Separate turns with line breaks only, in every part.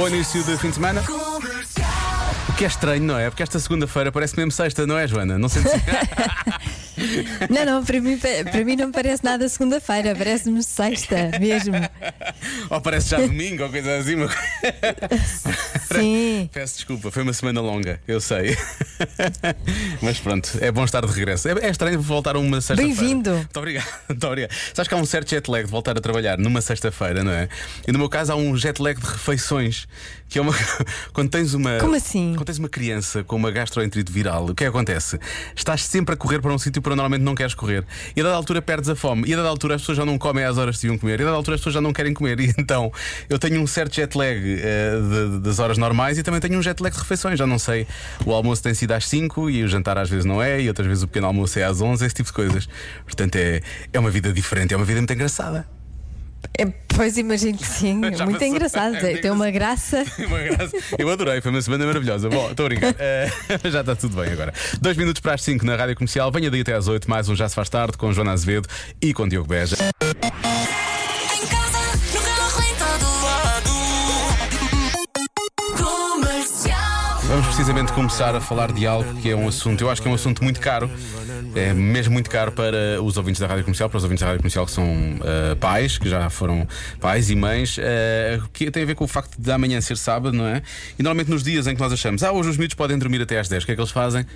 Bom início de fim de semana. O que é estranho, não é? Porque esta segunda-feira parece mesmo sexta, não é, Joana? Não sentes
Não, não, para mim, para mim não parece nada segunda-feira, parece-me sexta mesmo.
Ou parece já domingo ou coisa assim.
Sim.
Peço desculpa, foi uma semana longa, eu sei. Mas pronto, é bom estar de regresso. É, é estranho voltar uma sexta-feira.
Bem-vindo.
Muito obrigado, muito obrigado. Sabes que há um certo jet lag de voltar a trabalhar numa sexta-feira, não é? E no meu caso há um jet lag de refeições, que é uma. Quando tens uma.
Como assim?
Quando tens uma criança com uma gastroenterite viral, o que é que acontece? Estás sempre a correr para um sítio para onde normalmente não queres correr. E a dada altura perdes a fome. E a dada altura as pessoas já não comem às horas que deviam comer. E a dada altura as pessoas já não querem comer. E então eu tenho um certo jet lag eh, de- das horas normais e também tenho um jet lag de refeições. Já não sei. O almoço tem sido às 5 e o jantar às vezes não é. E outras vezes o pequeno almoço é às 11, esse tipo de coisas. Portanto é, é uma vida diferente, é uma vida muito engraçada.
É, pois imagino que sim.
Já
Muito
passou.
engraçado.
É
Tem uma graça.
Uma graça. Eu adorei, foi uma semana maravilhosa. Bom, estou a brincar. Eh, já está tudo bem agora. Dois minutos para as 5 na rádio comercial. Venha daí até às 8, mais um Já Se Faz Tarde com Joana Azevedo e com Diogo Beja. Precisamente começar a falar de algo que é um assunto, eu acho que é um assunto muito caro. É mesmo muito caro para os ouvintes da Rádio Comercial, para os ouvintes da Rádio Comercial que são eh, pais, que já foram pais e mães, eh, que tem a ver com o facto de amanhã ser sábado, não é? E normalmente nos dias em que nós achamos, ah, hoje os miúdos podem dormir até às 10, o que é que eles fazem?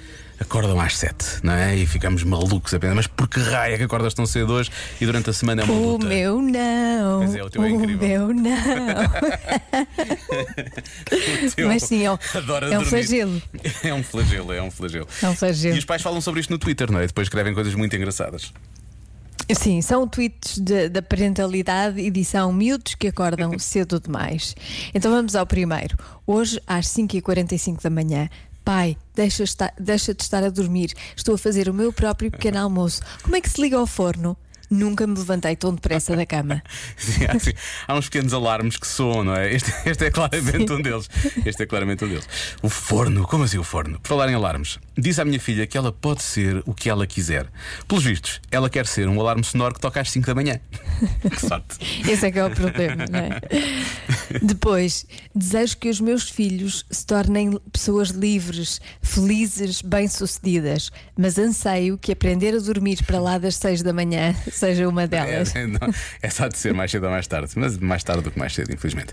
Acordam às 7, não é? E ficamos malucos apenas. Mas por que raio é que acordas tão cedo hoje e durante a semana é uma
O
luta?
meu não.
Pois é, o teu é incrível.
meu não.
Eu
Mas sim, é um, é um
dormir.
flagelo.
É um flagelo, é um flagelo.
É um flagelo.
E os pais falam sobre isto no Twitter, não é? E depois escrevem coisas muito engraçadas.
Sim, são tweets da parentalidade edição miúdos que acordam cedo demais. Então vamos ao primeiro. Hoje, às 5h45 da manhã. Pai, deixa, esta- deixa de estar a dormir. Estou a fazer o meu próprio pequeno almoço. Como é que se liga ao forno? Nunca me levantei tão depressa da cama.
Sim, há, assim, há uns pequenos alarmes que soam, não é? Este, este é claramente um deles. Este é claramente um deles. O forno, como assim o forno? Por falar em alarmes, diz à minha filha que ela pode ser o que ela quiser. Pelos vistos, ela quer ser um alarme sonoro que toca às 5 da manhã. Que sorte.
Esse é que é o problema, não é? Depois, desejo que os meus filhos se tornem pessoas livres, felizes, bem-sucedidas, mas anseio que aprender a dormir para lá das 6 da manhã seja uma delas.
É, não, é só de ser mais cedo ou mais tarde, mas mais tarde do que mais cedo, infelizmente.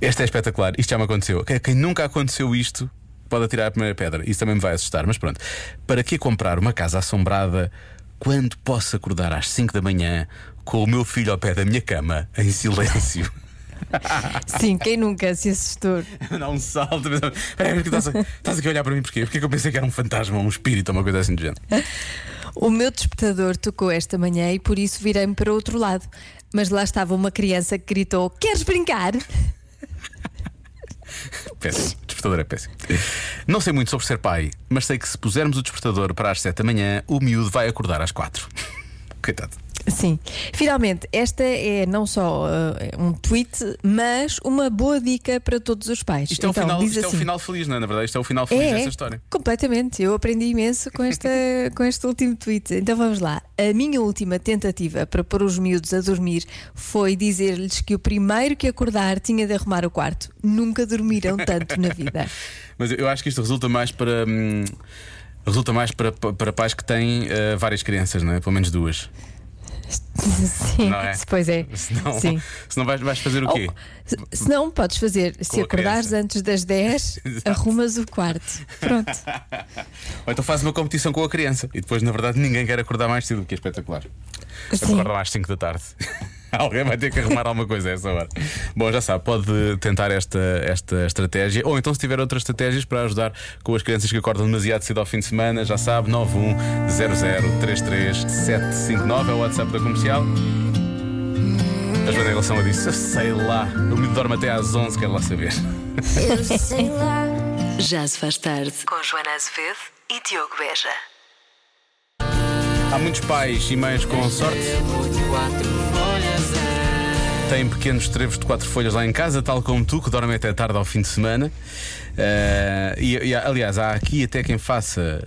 Este é espetacular, isto já me aconteceu. Quem- nunca aconteceu isto pode atirar a primeira pedra. Isso também me vai assustar, mas pronto. Para que comprar uma casa assombrada quando posso acordar às 5 da manhã com o meu filho ao pé da minha cama em silêncio?
Sim, quem nunca se assustou?
Dá um salto. Estás, aqui a olhar para mim porquê? Porque é que eu pensei que era um fantasma, um espírito, uma coisa assim do género.
O meu despertador tocou esta manhã e por isso virei-me para o outro lado. Mas lá estava uma criança que gritou: Queres brincar?
Péssimo. Despertador é péssimo. Não sei muito sobre ser pai, mas sei que se pusermos o despertador para as 7 da manhã, o miúdo vai acordar às 4. Coitado.
Sim. Finalmente, esta é não só eh, um tweet, mas uma boa dica para todos os pais.
Isto, é, o
Então,
final, isto é o
assim,
final feliz, não é? Na verdade, isto é o final feliz
É,
desta
é,
história.
completamente. Eu aprendi imenso com, esta, com este último tweet. Então vamos lá. A minha última tentativa para pôr os miúdos a dormir foi dizer-lhes que o primeiro que acordar tinha de arrumar o quarto. Nunca dormiram tanto na vida.
Mas eu acho que isto resulta mais para. hum, resulta mais para, para pais que têm eh, várias crianças, não é? Pelo menos duas.
Sim,
Não é?
pois é.
Senão,
Sim.
senão vais, vais fazer o quê?
se- se não, podes fazer. Se acordares
criança.
antes das 10,
Exato.
arrumas o quarto. Pronto.
Ou então faz uma competição com a criança e depois, na verdade, ninguém quer acordar mais cedo, o que é espetacular.
Sim.
Acordam às 5 da tarde. Alguém vai ter que arrumar alguma coisa a essa hora. Bom, já sabe, pode tentar esta, esta estratégia. Ou então, se tiver outras estratégias para ajudar com as crianças que acordam demasiado cedo ao fim de semana, já sabe, 910033759 é o WhatsApp da comercial. A Joana Relação disse: "Eu sei lá, o miúdo dorme até às 11, quero lá saber.
Eu sei lá.
Já se faz tarde com Joana Azevedo e Diogo Beja.
Há muitos pais e mães com sorte. Têm pequenos trevos de quatro folhas lá em casa, tal como tu, que dormem até tarde ao fim de semana. Eh, e, e, aliás, há aqui até quem faça,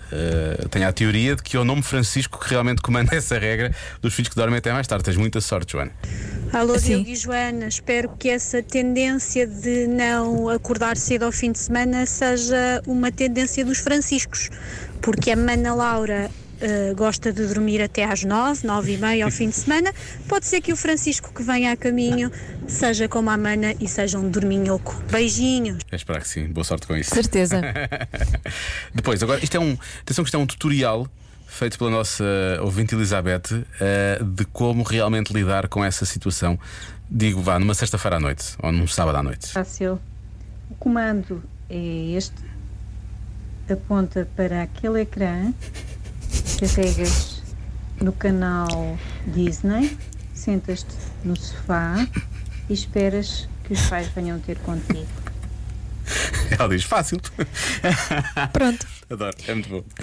tenha a teoria de que é o nome Francisco que realmente comanda essa regra dos filhos que dormem até mais tarde. Tens muita sorte, Joana.
Alô,
Sim.
Diogo e Joana, espero que essa tendência de não acordar cedo ao fim de semana seja uma tendência dos franciscos, porque a Mana Laura eh, gosta de dormir até às nove, nove e meia ao fim de semana. Pode ser que o Francisco que venha a caminho seja como a Mana e seja um dorminhoco. Beijinhos.
É esperar que sim. Boa sorte com isso.
Certeza.
Depois, agora, isto é um. Atenção que isto é um tutorial feito pela nossa ouvinte Elizabeth eh, de como realmente lidar com essa situação. Digo, vá, numa sexta-feira à noite ou num sábado à noite.
Fácil. O comando é este. Aponta para aquele ecrã, carregas no canal Disney, sentas-te no sofá e esperas que os pais venham ter contigo.
Ela diz fácil.
Pronto.
Adoro, é muito bom.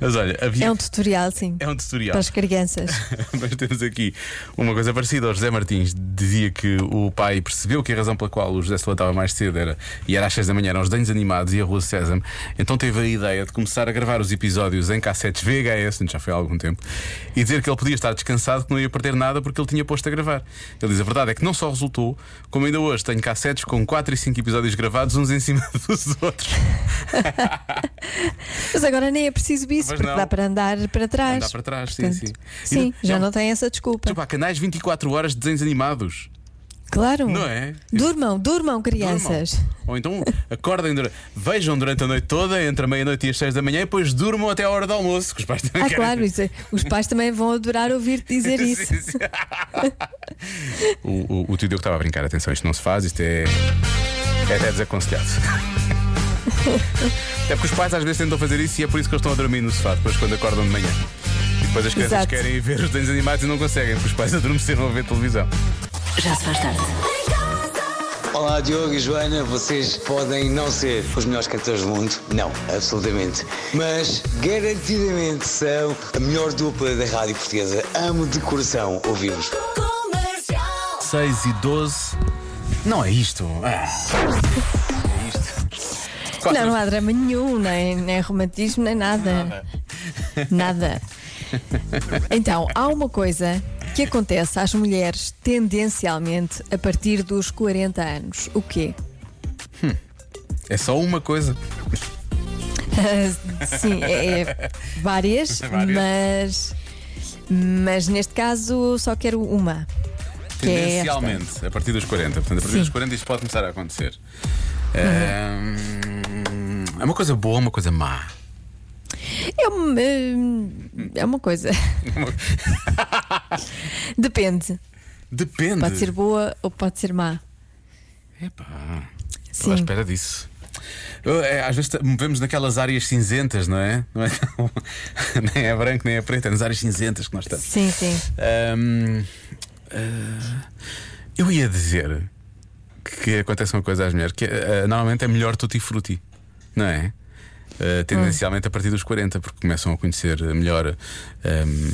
Mas olha, havia.
É um tutorial, sim.
É um tutorial.
Para as crianças.
Mas temos aqui uma coisa parecida. O José Martins dizia que o pai percebeu que a razão pela qual o José se levantava mais cedo era e era às 6 da manhã, eram os desenhos animados e a Rua Sésamo. Então teve a ideia de começar a gravar os episódios em cassetes VHS, já foi há algum tempo, e dizer que ele podia estar descansado, que não ia perder nada porque ele tinha posto a gravar. Ele diz: a verdade é que não só resultou, como ainda hoje tenho cassetes com 4 e 5 episódios gravados, uns em cima dos outros.
Mas agora nem é preciso isso,
Pois
porque
não.
dá para andar para trás.
Andar para trás, sim,
Portanto,
sim.
Sim,
E-
já
não-
não tem essa desculpa.
Há canais 24 horas de desenhos animados.
Claro.
Não é?
Durmam, durmam, crianças.
Durmam. Ou então acordem, dura- vejam durante a noite toda, entre a meia-noite e as seis da manhã, e depois durmam até a hora do almoço, que os pais também
Ah,
querem.
claro, isso é- os pais também vão adorar ouvir-te dizer isso.
Sim, sim. o, o, o tio Diogo estava a brincar, atenção, isto não se faz, isto é. É até desaconselhado. Até porque os pais às vezes tentam fazer isso e é por isso que eles estão a dormir no sofá, depois quando acordam de manhã. E depois as crianças
Exato.
querem ver os desenhos animados e não conseguem, porque os pais adormeceram a ver televisão.
Já se faz tarde.
Olá Diogo e Joana, vocês podem não ser os melhores cantores do mundo, não, absolutamente, mas garantidamente são a melhor dupla da rádio portuguesa. Amo de coração ouvir-vos.
Comercial.
6 e 12. Não é isto. Ah. É. Quatro-
Não, não há drama nenhum, nem, nem romantismo, nem nada. Nada. Então, há uma coisa que acontece às mulheres tendencialmente a partir dos 40 anos. O quê?
É só uma coisa.
Sim, é, é várias,
Várias.
mas mas neste caso só quero uma. É.
Tendencialmente, a partir dos 40. Portanto, a partir
Sim.
dos 40 isto pode começar a acontecer. Ahm, É uma coisa boa, uma coisa má.
É uma, é uma coisa. Depende.
Depende.
Pode ser boa ou pode ser má.
Epá, estou à espera disso. Eu, é, às vezes movemos naquelas áreas cinzentas, não é? Não é nem é branco, nem é preto, é nas áreas cinzentas que nós estamos.
Sim, sim.
Ahm, ah, eu ia dizer que acontece uma coisa às mulheres que ah, normalmente é melhor tutti frutti, não é? Ah, tendencialmente a partir dos 40, porque começam a conhecer melhor ahm,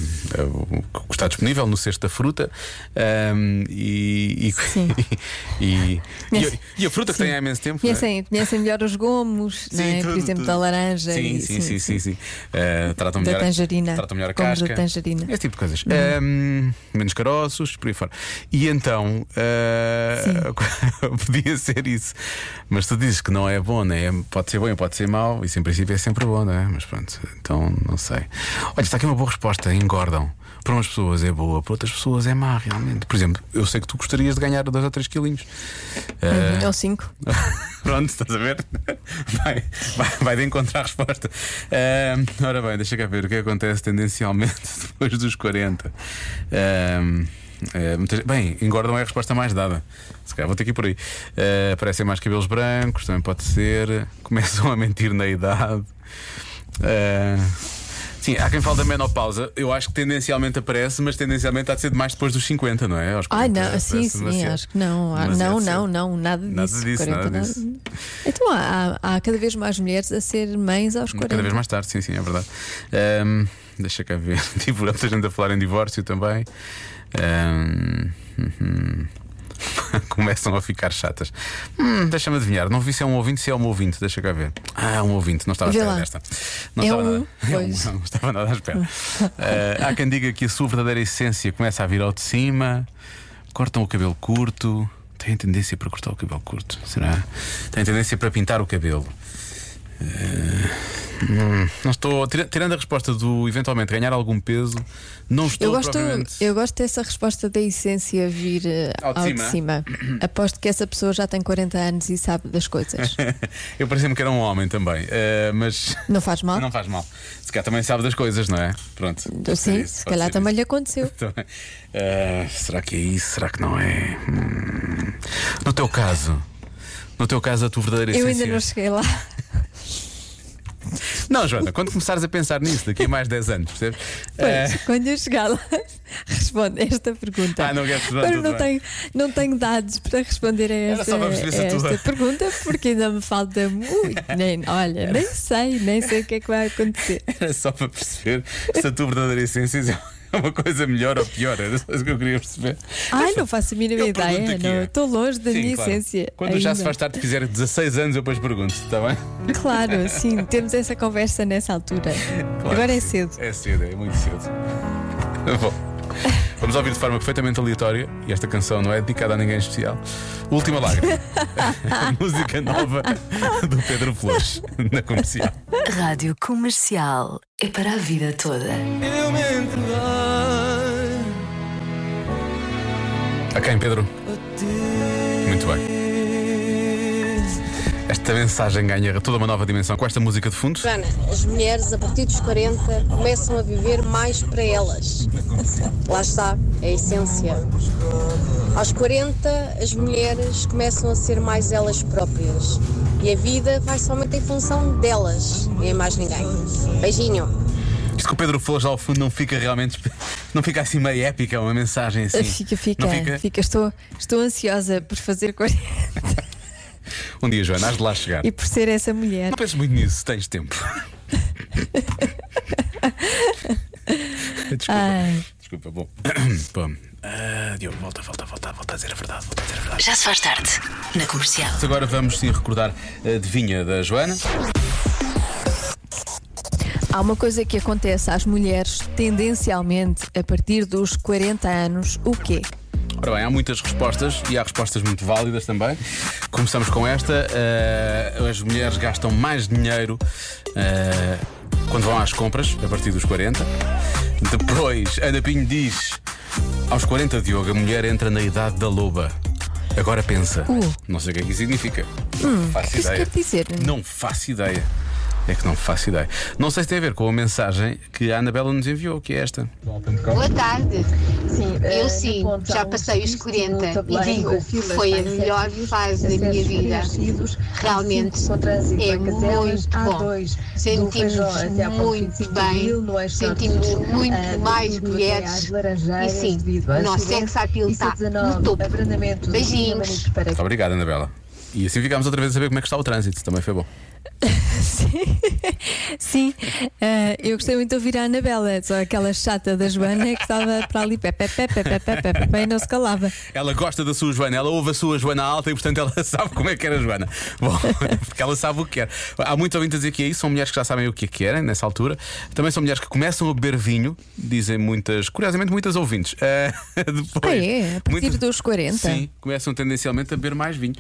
o que está disponível no cesto da fruta ahm, e, e,
Sim.
e, e, e a fruta que
sim.
tem há imenso tempo. é?
Conhecem, conhecem melhor os gomos, não é? por
tudo,
exemplo,
tudo.
da laranja.
Sim,
e-
sim, sim, sim, sim. Eh, tratam
Da
melhor,
tangerina.
Tratam melhor a
Gomos da
casca.
tangerina.
Esse tipo de coisas. Ehm, menos caroços, por aí fora. E então eh, podia ser isso. Mas tu dizes que não é bom, né? Pode ser bom pode ser mau. Isso em princípio é sempre bom, não é? Mas pronto, então não sei. Olha, está aqui uma boa resposta. Engordam. Para umas pessoas é boa, para outras pessoas é má, realmente. Por exemplo, eu sei que tu gostarias de ganhar 2 ou 3 quilinhos.
Uhum, Ou cinco.
Pronto, estás a ver? Vai, vai, vai de encontrar a resposta. Ahm, ora bem, deixa cá ver o que acontece tendencialmente depois dos 40. Ahm, eh, muitas- bem, engordam é a resposta mais dada. Se calhar vou ter que ir por aí. Eh, aparecem mais cabelos brancos, também pode ser. Começam a mentir na idade. Ah, Sim, há quem fale da menopausa. Eu acho que tendencialmente aparece, mas tendencialmente há de ser mais depois dos 50, não é? Aos
Ai,
40
não, sim, sim,
demasiado.
acho que não. Ah, não, não, não, nada disso.
Nada disso,
40,
nada disso.
Então há, há cada vez mais mulheres a ser mães aos 40.
Cada vez mais tarde, sim, sim, é verdade. Ahm, deixa cá ver. Tive muita gente a falar em divórcio também. Ahm, uhum. começam a ficar chatas. Hum, deixa-me adivinhar, não vi se é um ouvinte, se é um ouvinte, deixa cá ver. Ah, um ouvinte, não estava à espera desta. Não
É
estava
um,
nada. É um, não estava nada à espera. Eh, há quem diga que a sua verdadeira essência começa a vir ao de cima, cortam o cabelo curto. Têm tendência para cortar o cabelo curto, será? Têm tendência para pintar o cabelo. Hum, não estou. tira- Tirando a resposta do eventualmente ganhar algum peso, não estou
Eu gosto,
propriamente.
eu gosto dessa resposta da essência vir eh,
Ao de
ao,
cima.
de cima. Aposto que essa pessoa já tem 40 anos e sabe das coisas.
Eu parecia-me que era um homem também, eh, mas
Não faz mal?
não faz mal. Se calhar também sabe das coisas, não é? Pronto. ser
Sim,
isso,
se calhar também
isso.
lhe aconteceu.
Eh, será que é isso? Será que não é? Hum. No teu caso, no teu caso, a tua verdadeira
Eu
essência.
ainda não cheguei lá.
Não, Joana, quando começares a pensar nisso daqui a mais 10 anos, percebes?
Pois, quando eu chegar lá, responde esta pergunta.
Ah, não queres responder,
Agora não tenho, não tenho dados para responder a esta, a esta pergunta, porque ainda me falta muito. Nem, olha, nem sei, nem sei o que é que vai acontecer.
Era só para perceber se a tua verdadeira essência é uma coisa melhor ou pior. Era só isso que eu queria perceber.
Ai, não faço a mínima
Eu
ideia. não,
é.
Estou longe da
Sim,
minha
claro.
essência.
Quando já se
ainda.
faz tarde, fizer 16 anos, eu depois pergunto, está bem?
Claro, sim, temos essa conversa nessa altura.
Claro
Agora é cedo.
É cedo, é muito cedo. Bom, vamos ouvir de forma perfeitamente aleatória e esta canção não é dedicada a ninguém em especial. Última Lágrima. música nova do Pedro Flores, na comercial.
Rádio Comercial. É para a vida toda.
A quem, Pedro? Muito bem. Esta mensagem ganha toda uma nova dimensão com esta música de fundo.
Joana, as mulheres a partir dos 40 começam a viver mais para elas. Lá está, é a essência. Aos 40, as mulheres começam a ser mais elas próprias. E a vida vai somente em função delas e em mais ninguém. Beijinho.
Isto que o Pedro Flores ao fundo não fica realmente. Não fica assim meio épica, uma mensagem assim.
Fica, fica,
Não fica?
fica. Estou, estou ansiosa por fazer 40
Um dia, Joana, has de lá chegar.
e por ser essa mulher.
Não penses muito nisso, tens tempo. Desculpa.
Ai.
Desculpa, bom. bom. Ah, Diogo, volta, volta, volta, volta a dizer a verdade, volta a dizer a verdade.
Já se faz tarde. Na comercial.
Agora vamos sim recordar a adivinha da Joana.
Há uma coisa que acontece às mulheres tendencialmente a partir dos 40 anos, o quê?
Ora bem, há muitas respostas e há respostas muito válidas também. Começamos com esta. Ah, as mulheres gastam mais dinheiro ah, quando vão às compras, a partir dos 40. Depois, Ana Pinho diz: aos 40, Diogo, a mulher entra na idade da loba. Agora pensa.
Uh.
Não sei o que é que isso significa. não faço
que
ideia.
quer dizer?
Não faço ideia. É que não faço ideia. Não sei se tem a ver com a mensagem que a Anabela nos enviou, que é esta.
Boa tarde.
Sim,
Eu sim, já passei os 40 e digo, foi a melhor fase da minha vida. Realmente é muito bom. Sentimos muito bem, sentimos muito mais mulheres e sim, o nosso sex appeal está no topo. Beijinhos.
Muito obrigado, Anabela. E assim ficámos outra vez a saber como é que está o trânsito. Também foi bom.
Sim, Sim. eh, eu gostei muito de ouvir a Anabela, só aquela chata da Joana que estava para ali, pé, pé, pé, pé, pé, pé, pé, pé, e não se calava.
Ela gosta da sua Joana, ela ouve a sua Joana alta e, portanto, ela sabe como é que era a Joana. Bom, porque ela sabe o que quer. Há muitos ouvintes a dizer que é isso, são mulheres que já sabem o que é que querem nessa altura. Também são mulheres que começam a beber vinho, dizem muitas, curiosamente, muitas ouvintes. Eh, depois,
Ah, é? A partir
muitas-
dos 40?
Sim, começam tendencialmente a beber mais vinho.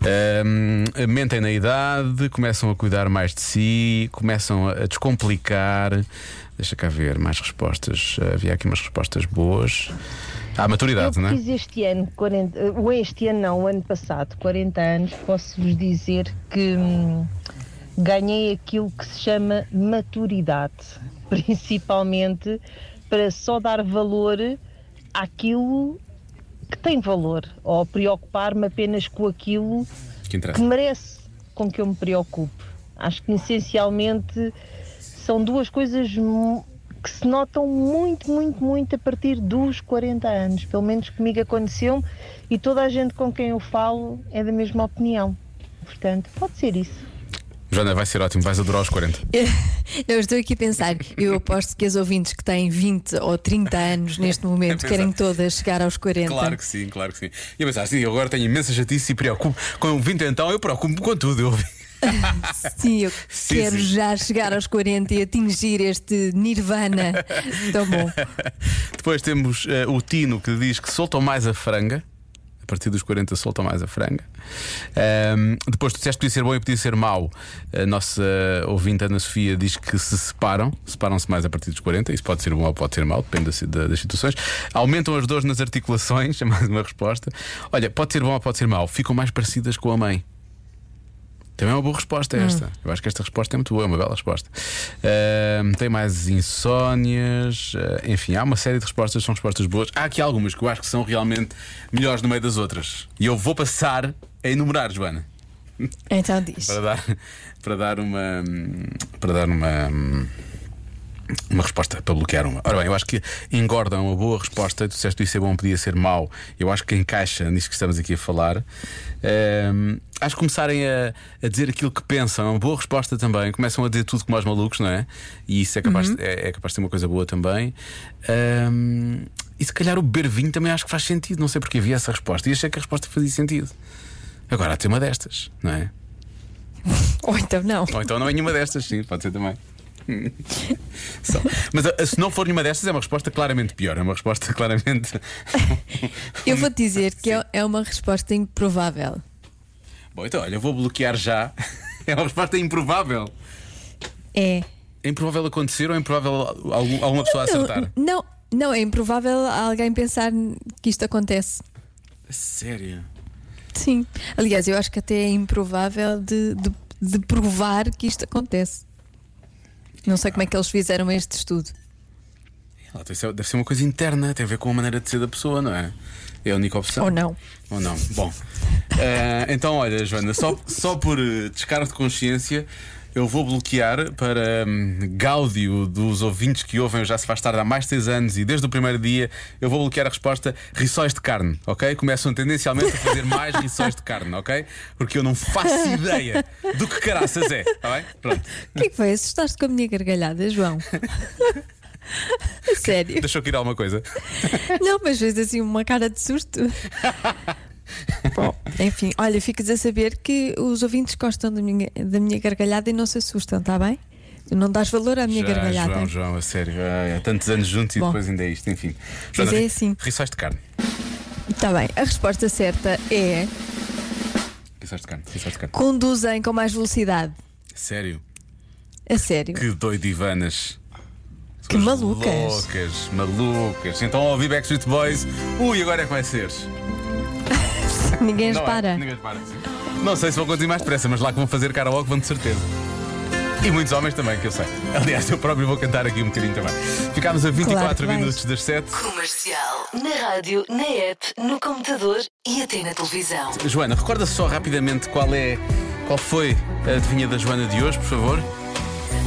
Ahm, mentem na idade, começam a cuidar mais de si, começam a descomplicar. Deixa cá ver mais respostas. Havia aqui umas respostas boas. Há
Eu
maturidade, não é?
fiz este ano, 40, eh, ou este ano não, o ano passado, 40 anos, posso-vos dizer que hum, ganhei aquilo que se chama maturidade, principalmente para só dar valor àquilo que tem valor, ou preocupar-me apenas com aquilo
Que
que merece com que eu me preocupe. Acho que essencialmente são duas coisas que se notam muito, muito, muito a partir dos 40 anos. Pelo menos comigo aconteceu e toda a gente com quem eu falo é da mesma opinião. Portanto, pode ser isso.
Joana, vai ser ótimo, vais adorar os 40.
Eu estou aqui a pensar, eu aposto que as ouvintes que têm 20 ou 30 anos neste momento
É
querem todas chegar aos 40.
Claro que sim, claro que sim. E eu pensar assim, eu agora tenho imensa chatice e preocupo com 20 então, eu preocupo com tudo. Eu...
Sim, eu
Sim,
quero
sim.
já chegar aos 40 e atingir este nirvana tão bom.
Depois temos eh, o Tino que diz que soltam mais a franga. A partir dos 40 soltam mais a franga. Ahm, depois tu disseste que podia ser bom e podia ser mau. A nossa ouvinte Ana Sofia diz que se separam, separam-se mais a partir dos 40. Isso pode ser bom ou pode ser mau, depende das, da- das situações. Aumentam as dores nas articulações, é mais uma resposta. Olha, pode ser bom ou pode ser mau. Ficam mais parecidas com a mãe. Também é uma boa resposta esta. Eu acho que esta resposta é muito boa, é uma bela resposta. Ahm, tem mais insónias, ah, enfim, há uma série de respostas, são respostas boas. Há aqui algumas que eu acho que são realmente melhores no meio das outras. E eu vou passar a enumerar, Joana,
Então diz.
para dar, para dar uma. Para dar uma. Uma resposta para bloquear uma. Ora bem, eu acho que engorda é uma boa resposta. Tu disseste que isso é bom, podia ser mau. Eu acho que encaixa nisso que estamos aqui a falar. Ahm, acho que começarem a, a dizer aquilo que pensam é uma boa resposta também. Começam a dizer tudo como aos malucos, não é? E isso é capaz, de- é, é capaz de ser uma coisa boa também. Ahm, e se calhar o beber vinho também acho que faz sentido. Não sei porque havia essa resposta. E achei que a resposta fazia sentido. Agora há de ter uma destas, não é?
Ou então não.
Ou então não é nenhuma destas, sim, pode ser também. Mas ah, se não for nenhuma destas, é uma resposta claramente pior. É uma resposta claramente.
Eu vou te dizer que é, é uma resposta improvável.
Bom, então olha, eu vou bloquear já. É uma resposta improvável.
É.
É improvável acontecer ou é improvável algum- alguma pessoa acertar?
Não, não, é improvável alguém pensar que isto acontece.
Sério?
Sim. Aliás, eu acho que até é improvável de, de, de provar que isto acontece. Não sei como é que eles fizeram este estudo.
Lá, Deve ser uma coisa interna, tem a ver com a maneira de ser da pessoa, não é? É a única opção.
Ou não.
Ou não. Bom. eh, então, olha, Joana, só, só por eh, descargo de consciência, eu vou bloquear para hum, gáudio dos ouvintes que ouvem Já Se Faz Tarde há mais de 6 anos e desde o primeiro dia, eu vou bloquear a resposta rissóis de carne, ok? Começam tendencialmente a fazer mais rissóis de carne, ok? Porque eu não faço ideia do que caraças é, está bem? Pronto.
O que é que foi? Assustaste com a minha gargalhada, João? Sério?
Deixou aqui alguma coisa.
Não, mas fez assim uma cara de susto. Bom, enfim, olha, ficas a saber que os ouvintes gostam da minha, da minha gargalhada e não se assustam, está bem? Não dás valor à minha
Já,
gargalhada.
João, João, a sério. Ai, há tantos anos juntos e
Bom.
depois ainda é isto, enfim.
Mas
Joana,
é assim.
Rissóis de carne.
Está bem, a resposta certa é
Rissóis de carne. Rissóis de carne.
conduzem com mais velocidade.
Sério.
A sério.
Que doidivanas.
Que malucas.
Loucas, malucas. Então ao ouvir Backstreet Boys. Ui, agora é que vai ser.
Ninguém
Não é?
repara.
Ninguém repara. Não sei se vão conduzir mais depressa, mas lá que vão fazer karaoke vão de certeza. E muitos homens também, que eu sei. Aliás, eu próprio vou cantar aqui um bocadinho também. Ficámos a 24
Claro que vais.
minutos das 7.
Comercial. Na rádio, na app, no computador e até na televisão.
Joana, recorda só rapidamente qual é. Qual foi a adivinha da Joana de hoje, por favor?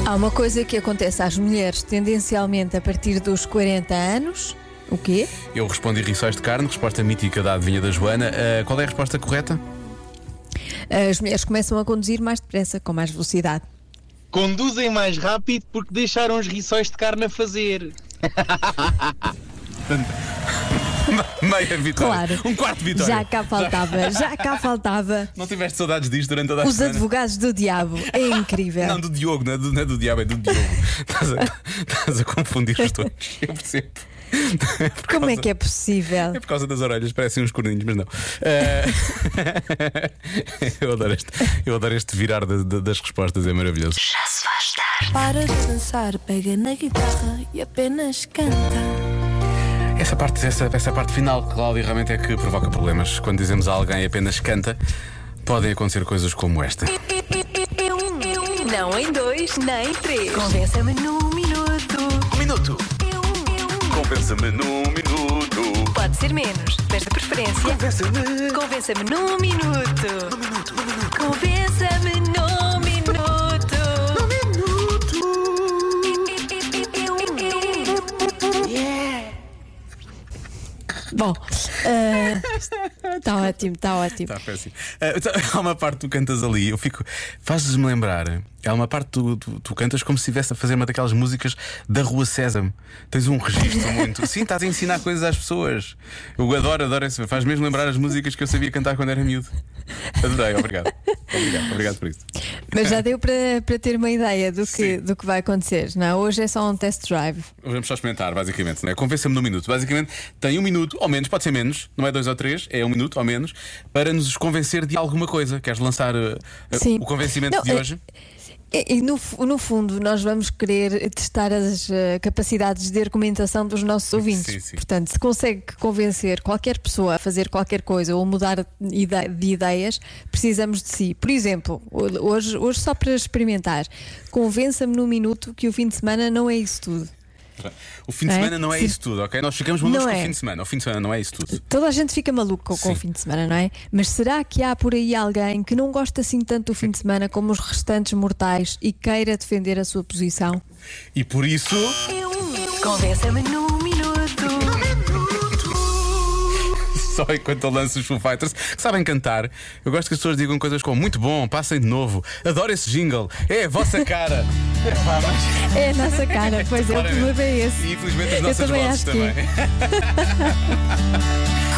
Há uma coisa que acontece às mulheres tendencialmente a partir dos 40 anos. O quê?
Eu respondi rissóis de carne, resposta mítica da adivinha da Joana. Ah, qual é a resposta correta?
As mulheres começam a conduzir mais depressa, com mais velocidade.
Conduzem mais rápido porque deixaram os rissóis de carne a fazer.
Meia vitória.
Claro.
Um quarto de vitória.
Já cá faltava, já cá faltava.
Não tiveste saudades disto durante toda a
Os
semana?
advogados do diabo. É incrível.
Não, do Diogo, não é do, não é do diabo, é do Diogo. estás, a, estás a confundir os dois. Eu percebo. Por
Como é
causa-
que é possível?
É por causa das orelhas, parecem uns corninhos, mas não. Eh, eu, adoro este, eu adoro este virar da- da- das respostas, é maravilhoso.
Já se faz tarde.
Para de dançar, pega na guitarra e apenas canta.
Essa parte, essa, essa parte final, Cláudia, realmente é que provoca problemas. Quando dizemos a alguém apenas canta, podem acontecer coisas como esta.
Não em dois, nem em três. Convença-me num minuto.
Um minuto. Compensa-me num minuto.
Pode ser menos, mas de preferência.
Compensa-me.
Convença-me num minuto. Num minuto, num minuto. Convença-me num minuto. Num minuto.
Bom, está ótimo, está ótimo.
Está péssimo. Então, há uma parte que tu cantas ali, eu fico. Fazes-me lembrar. Há uma parte que tu, tu, tu cantas como se estivesse a fazer uma daquelas músicas da Rua Sésamo. Tens um registro muito. Sim, estás a ensinar coisas às pessoas. Eu adoro, adoro isso. Faz mesmo lembrar as músicas que eu sabia cantar quando era miúdo. Adorei, obrigado. Obrigado, obrigado por isso.
Mas já deu para, para ter uma ideia do que, do que vai acontecer. Não, hoje é só um test drive.
Vamos só experimentar, basicamente. Né? Convença-me num minuto. Basicamente, tem um minuto, ou menos, pode ser menos, não é dois ou três, é um minuto ou menos, para nos convencer de alguma coisa. Queres lançar uh,
Sim.
o convencimento
Não,
de
é-
hoje?
E, e no, no fundo, nós vamos querer testar as eh, capacidades de argumentação dos nossos ouvintes.
sim, sim.
Portanto, se consegue convencer qualquer pessoa a fazer qualquer coisa ou mudar de ideias, precisamos de si. Por exemplo, ho- hoje, hoje só para experimentar, convença-me num minuto que o fim de semana não é isso tudo.
O fim de
É?
semana não é
Sim.
isso tudo, ok? Nós ficamos malucos
Não
com o
é.
fim de semana. O fim de semana não é isso tudo.
Toda a gente fica maluco com, o fim de semana, não é? Mas será que há por aí alguém que não gosta assim tanto do fim de semana como os restantes mortais e queira defender a sua posição?
E por isso.
Convença-me num
Só enquanto eu lanço os Foo Fighters que sabem cantar. Eu gosto que as pessoas digam coisas como muito bom, passem de novo, adoro esse jingle, é a vossa cara. Mas-
É a nossa cara, pois é, o problema é esse.
E infelizmente as
Eu
nossas
também
vozes também.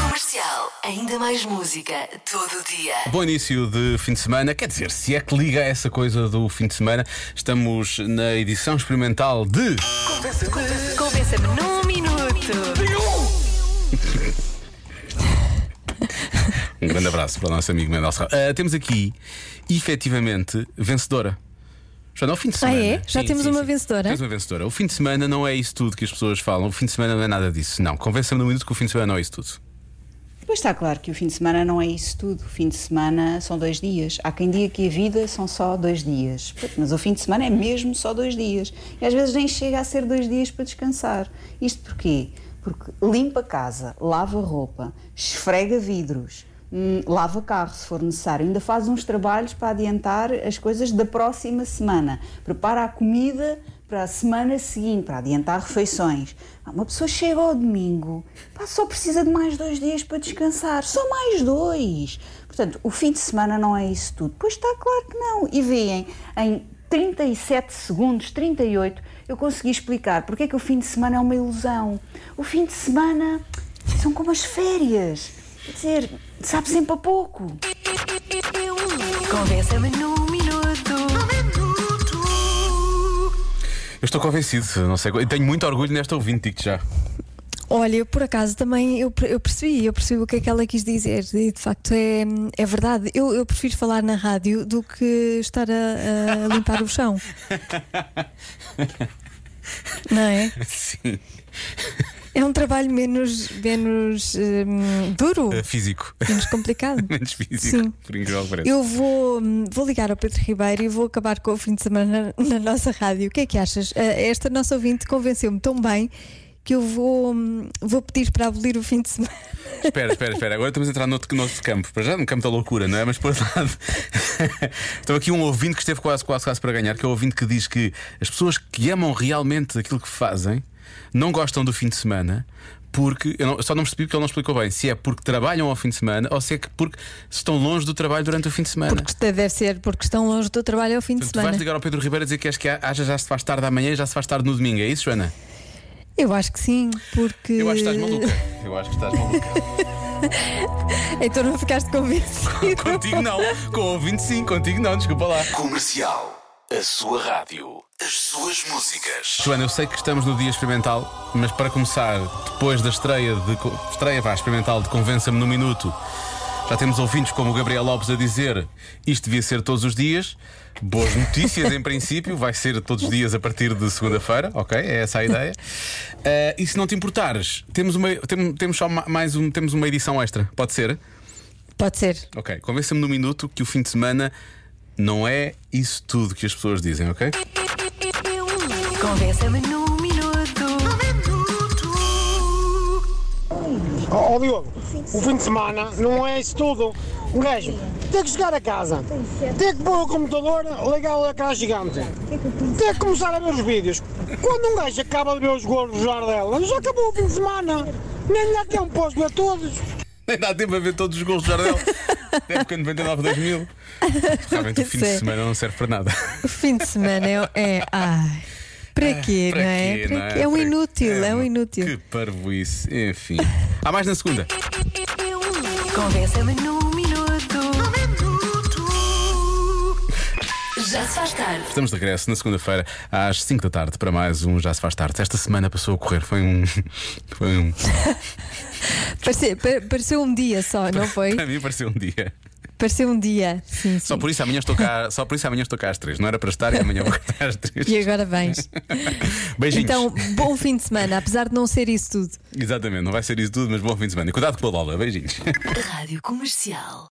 Comercial. Ainda mais música todo dia.
Bom início de fim de semana, quer dizer, se é que liga a essa coisa do fim de semana, estamos na edição experimental de.
Convença-me num minuto.
Um grande abraço para o nosso amigo Mendel. Ah, temos aqui, efetivamente, vencedora. Já não é o fim de
Ah,
semana.
é? Já temos uma vencedora?
Temos uma vencedora. O fim de semana não é isso tudo que as pessoas falam. O fim de semana não é nada disso. Não, convença-me no minuto que o fim de semana não é isso tudo.
Pois está claro que o fim de semana não é isso tudo. O fim de semana são dois dias. Há quem diga que a vida são só dois dias. Mas o fim de semana é mesmo só dois dias. E às vezes nem chega a ser dois dias para descansar. Isto porquê? Porque limpa a casa, lava roupa, esfrega vidros, hum, lava carro se for necessário, ainda faz uns trabalhos para adiantar as coisas da próxima semana. Prepara a comida para a semana seguinte, para adiantar refeições. Ah, Uma pessoa chega ao domingo, pá, só precisa de mais dois dias para descansar, só mais dois. Portanto, o fim de semana não é isso tudo. Pois está claro que não. E veem, em 37 segundos, 38, eu consegui explicar porque é que o fim de semana é uma ilusão. O fim de semana são como as férias. Quer dizer, sabe sempre a pouco.
Convença-me num minuto.
Eu estou convencido, não sei. Eu tenho muito orgulho nesta ouvinte, digo já.
Olha, eu por acaso também eu, eu percebi, eu percebi o que é que ela quis dizer e de facto é, é verdade. Eu, eu prefiro falar na rádio do que estar a, a limpar o chão, não é?
Sim.
É um trabalho menos, menos hum, duro,
Eh, Físico.
menos complicado.
Menos físico.
Sim.
Por incrível que pareça.
Eu vou, hum, vou ligar ao Pedro Ribeiro e vou acabar com o fim de semana na, na nossa rádio. O que é que achas? Eh, Esta nossa ouvinte convenceu-me tão bem que eu vou, hum, vou pedir para abolir o fim de semana.
Espera, espera, espera. Agora estamos a entrar noutro, noutro campo. Para já, no campo da loucura, não é? Mas por outro lado, estou aqui um ouvinte que esteve quase, quase, quase para ganhar, que é o ouvinte que diz que as pessoas que amam realmente aquilo que fazem não gostam do fim de semana. Porque, eu, não- eu só não percebi porque ele não explicou bem se é porque trabalham ao fim de semana ou se é que porque estão longe do trabalho durante o fim de semana.
Porque deve ser porque estão longe do trabalho ao fim de
Portanto, tu vais
semana.
ligar ao Pedro Ribeiro a dizer que és que haja já se faz tarde amanhã e já se faz tarde no domingo, é isso, Joana?
Eu acho que sim, porque.
Eu acho que estás maluca. Eu acho que estás maluca.
então não ficaste convencido.
contigo não. Com o ouvinte sim, contigo não, desculpa lá.
Comercial. A sua rádio. As suas músicas.
Joana, eu sei que estamos no dia experimental, mas para começar, depois da estreia de estreia vá, experimental de Convença-me no Minuto, já temos ouvintes como o Gabriel Lopes a dizer isto devia ser todos os dias. Boas notícias em princípio, vai ser todos os dias a partir de segunda-feira, ok? É essa a ideia. Eh, e se não te importares, temos, uma, tem- temos só ma- mais um, temos uma edição extra, pode ser?
Pode ser.
Ok, convença-me no minuto que o fim de semana não é isso tudo que as pessoas dizem, ok?
Convença-me num minuto.
Ó ó, Diogo, o fim de semana não é isso tudo. Um gajo tem que chegar a casa, tem que pôr o computador, ligar o ecrã gigante, tem que começar a ver os vídeos. Quando um gajo acaba de ver os golos do Jardel, já acabou o fim de semana. Nem dá tempo para os ver todos.
Nem dá tempo a ver todos os gols do Jardel. Época 99-2000. Realmente o fim de semana não serve para nada.
O fim de semana é. é ai, para quê,
Para
não é?
quê,
Para
não é?
quê? É um
Para-
inútil, é um inútil.
Que parvoíce. Enfim. Há mais na segunda.
Convença-me num minuto. Já se faz tarde.
Estamos de regresso na segunda-feira às 5 da tarde para mais um Já se faz tarde. Esta semana passou a correr. Foi um. Foi um.
Pareceu, pa- pareceu um dia só, não foi?
Para mim pareceu um dia.
Pareceu um dia. Sim, sim.
Só por isso amanhã estou cá, só por isso amanhã estou cá às 3. Não era para estar e amanhã vou cá às 3.
E agora vens.
Beijinhos.
Então, bom fim de semana, apesar de não ser isso tudo.
Exatamente, não vai ser isso tudo, mas bom fim de semana. E Cuidado com a bola. Beijinhos.
Rádio Comercial.